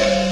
Yeah.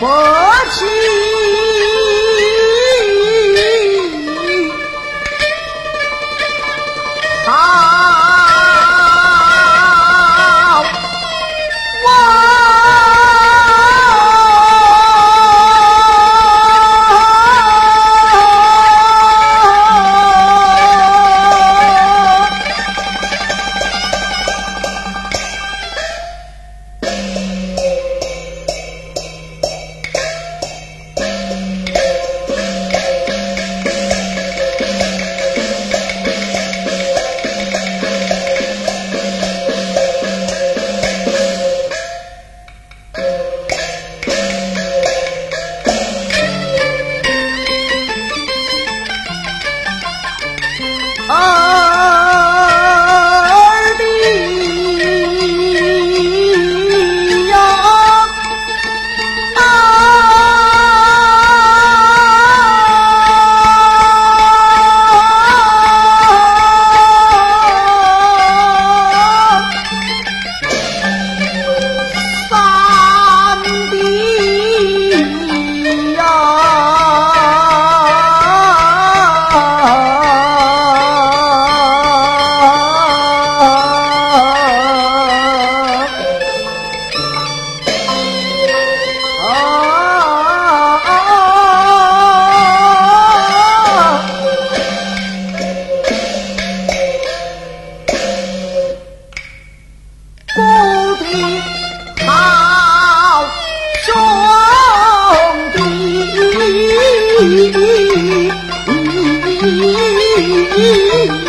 佛气。Oh! 嗯ん、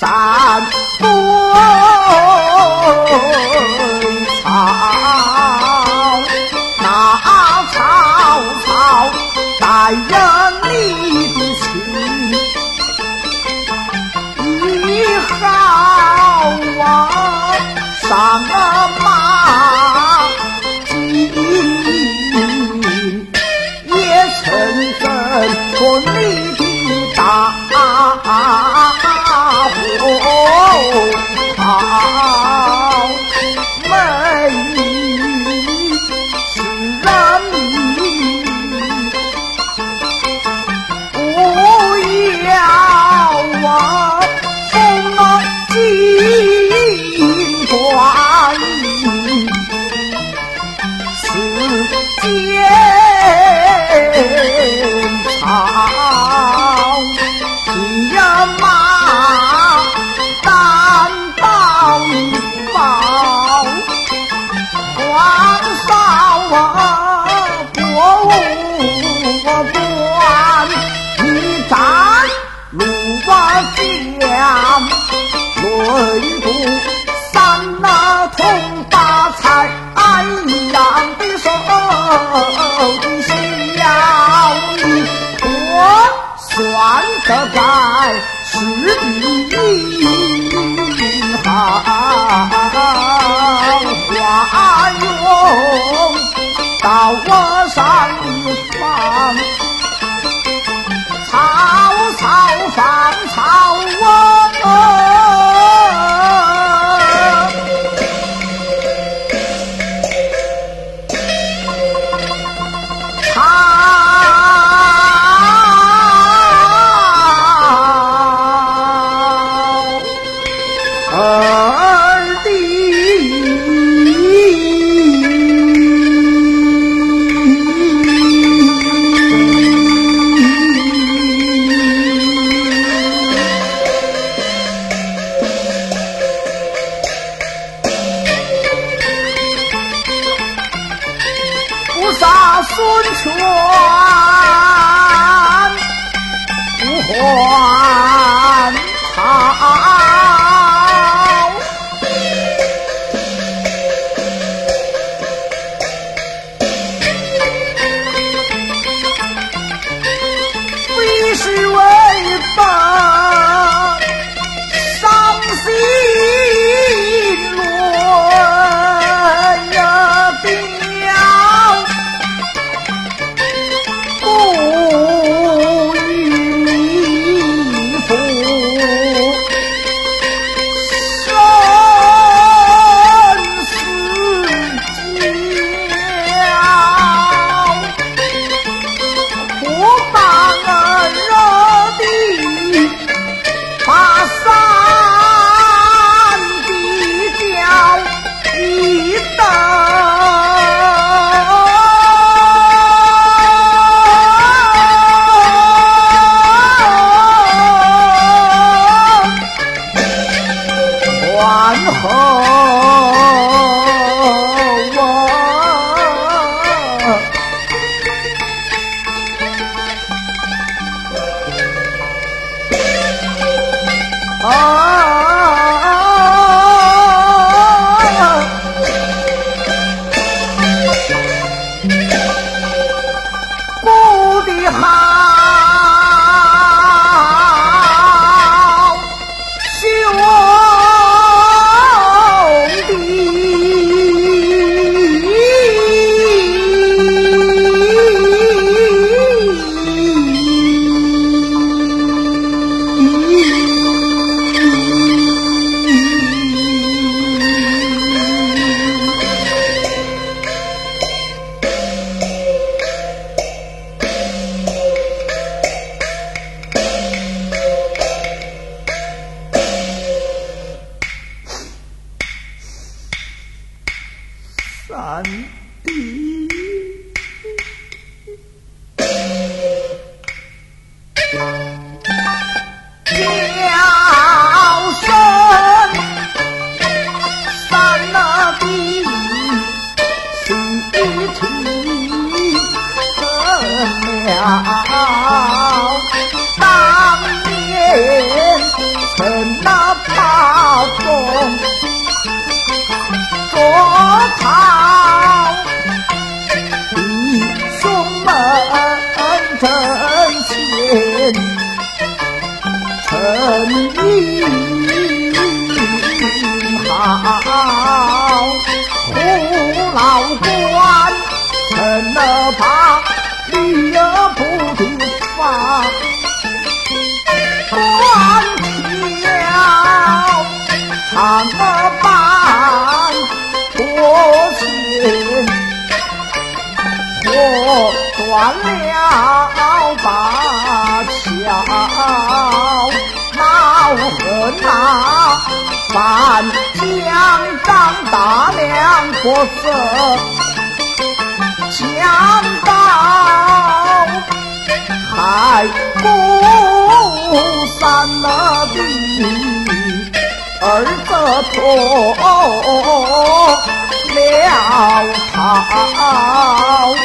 斩归草，那草草带人你的情，你好啊，上啊也。成真，我你。为父，三那通八财，安养的手孝女，我算得在是第一。好弟兄们阵前成英豪虎牢关怎么把女儿不敌发官挑父亲，我断了把枪，恼和恼，反将张大娘夺走，想到还不三那弟儿子错。小草。